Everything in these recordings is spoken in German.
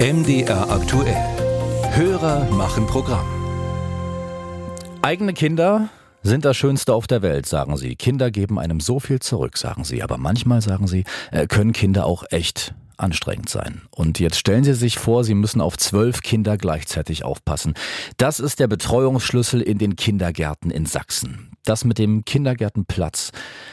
MDR aktuell. Hörer machen Programm. Eigene Kinder sind das Schönste auf der Welt, sagen sie. Kinder geben einem so viel zurück, sagen sie. Aber manchmal, sagen sie, äh, können Kinder auch echt anstrengend sein. Und jetzt stellen Sie sich vor, Sie müssen auf zwölf Kinder gleichzeitig aufpassen. Das ist der Betreuungsschlüssel in den Kindergärten in Sachsen. Das mit dem Kindergärtenplatz,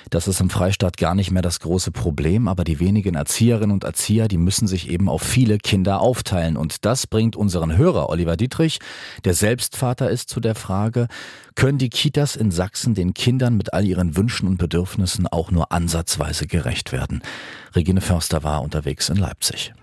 das ist im Freistaat gar nicht mehr das große Problem, aber die wenigen Erzieherinnen und Erzieher, die müssen sich eben auf viele Kinder aufteilen. Und das bringt unseren Hörer Oliver Dietrich, der selbst Vater ist, zu der Frage, können die Kitas in Sachsen den Kindern mit all ihren Wünschen und Bedürfnissen auch nur ansatzweise gerecht werden? Regine Förster war unterwegs in Leipzig.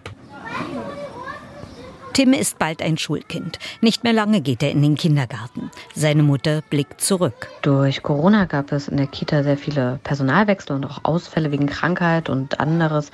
Tim ist bald ein Schulkind. Nicht mehr lange geht er in den Kindergarten. Seine Mutter blickt zurück. Durch Corona gab es in der Kita sehr viele Personalwechsel und auch Ausfälle wegen Krankheit und anderes.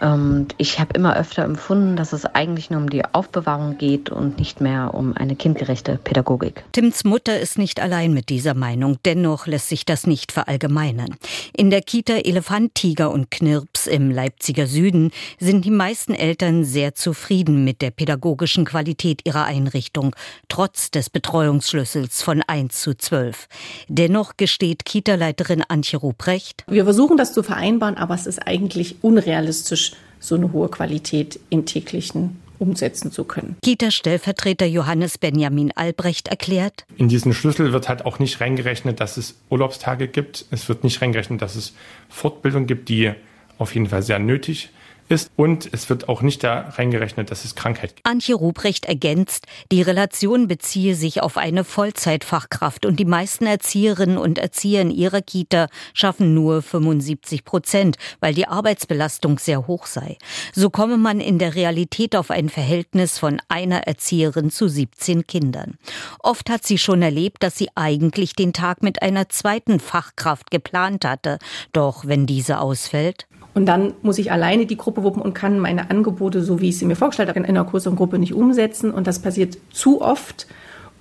Und ich habe immer öfter empfunden, dass es eigentlich nur um die Aufbewahrung geht und nicht mehr um eine kindgerechte Pädagogik. Tims Mutter ist nicht allein mit dieser Meinung. Dennoch lässt sich das nicht verallgemeinern. In der Kita Elefant, Tiger und Knirps im Leipziger Süden sind die meisten Eltern sehr zufrieden mit der pädagogischen Qualität ihrer Einrichtung, trotz des Betreuungsschlüssels von 1 zu 12. Dennoch gesteht Kita-Leiterin Antje Ruprecht. Wir versuchen das zu vereinbaren, aber es ist eigentlich unrealistisch so eine hohe Qualität in täglichen umsetzen zu können. Kita-Stellvertreter Johannes Benjamin Albrecht erklärt. In diesen Schlüssel wird halt auch nicht reingerechnet, dass es Urlaubstage gibt. Es wird nicht reingerechnet, dass es Fortbildung gibt, die auf jeden Fall sehr nötig ist und es wird auch nicht da reingerechnet, dass es Krankheit gibt. Antje Ruprecht ergänzt, die Relation beziehe sich auf eine Vollzeitfachkraft und die meisten Erzieherinnen und Erzieher in ihrer Kita schaffen nur 75 Prozent, weil die Arbeitsbelastung sehr hoch sei. So komme man in der Realität auf ein Verhältnis von einer Erzieherin zu 17 Kindern. Oft hat sie schon erlebt, dass sie eigentlich den Tag mit einer zweiten Fachkraft geplant hatte. Doch wenn diese ausfällt, und dann muss ich alleine die Gruppe wuppen und kann meine Angebote, so wie ich sie mir vorgestellt habe, in einer größeren Gruppe nicht umsetzen. Und das passiert zu oft.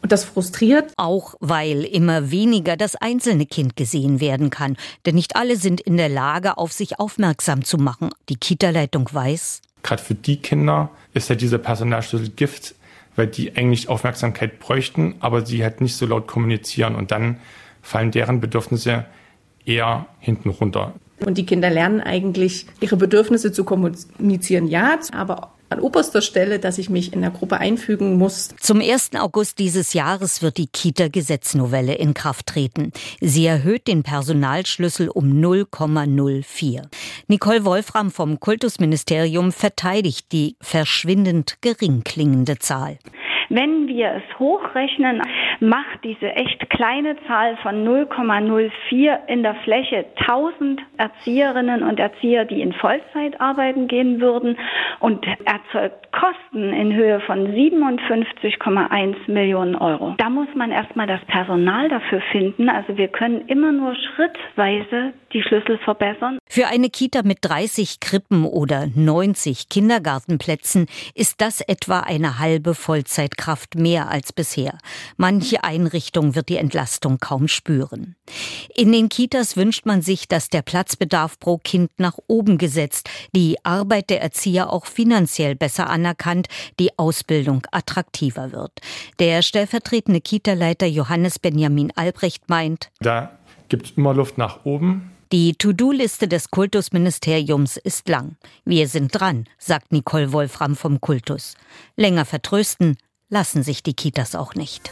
Und das frustriert. Auch weil immer weniger das einzelne Kind gesehen werden kann. Denn nicht alle sind in der Lage, auf sich aufmerksam zu machen. Die Kita-Leitung weiß. Gerade für die Kinder ist ja dieser Personalschlüssel Gift, weil die eigentlich Aufmerksamkeit bräuchten, aber sie halt nicht so laut kommunizieren. Und dann fallen deren Bedürfnisse eher hinten runter. Und die Kinder lernen eigentlich, ihre Bedürfnisse zu kommunizieren, ja, aber an oberster Stelle, dass ich mich in der Gruppe einfügen muss. Zum 1. August dieses Jahres wird die Kita-Gesetznovelle in Kraft treten. Sie erhöht den Personalschlüssel um 0,04. Nicole Wolfram vom Kultusministerium verteidigt die verschwindend gering klingende Zahl. Wenn wir es hochrechnen, macht diese echt kleine Zahl von 0,04 in der Fläche 1000 Erzieherinnen und Erzieher, die in Vollzeit arbeiten gehen würden und erzeugt Kosten in Höhe von 57,1 Millionen Euro. Da muss man erstmal das Personal dafür finden. Also wir können immer nur schrittweise die Schlüssel verbessern. Für eine Kita mit 30 Krippen oder 90 Kindergartenplätzen ist das etwa eine halbe Vollzeitkraft mehr als bisher. Manche Einrichtung wird die Entlastung kaum spüren. In den Kitas wünscht man sich, dass der Platzbedarf pro Kind nach oben gesetzt, die Arbeit der Erzieher auch finanziell besser anerkannt, die Ausbildung attraktiver wird. Der stellvertretende Kita-Leiter Johannes Benjamin Albrecht meint, da gibt es immer Luft nach oben. Die To-Do-Liste des Kultusministeriums ist lang. Wir sind dran, sagt Nicole Wolfram vom Kultus. Länger vertrösten lassen sich die Kitas auch nicht.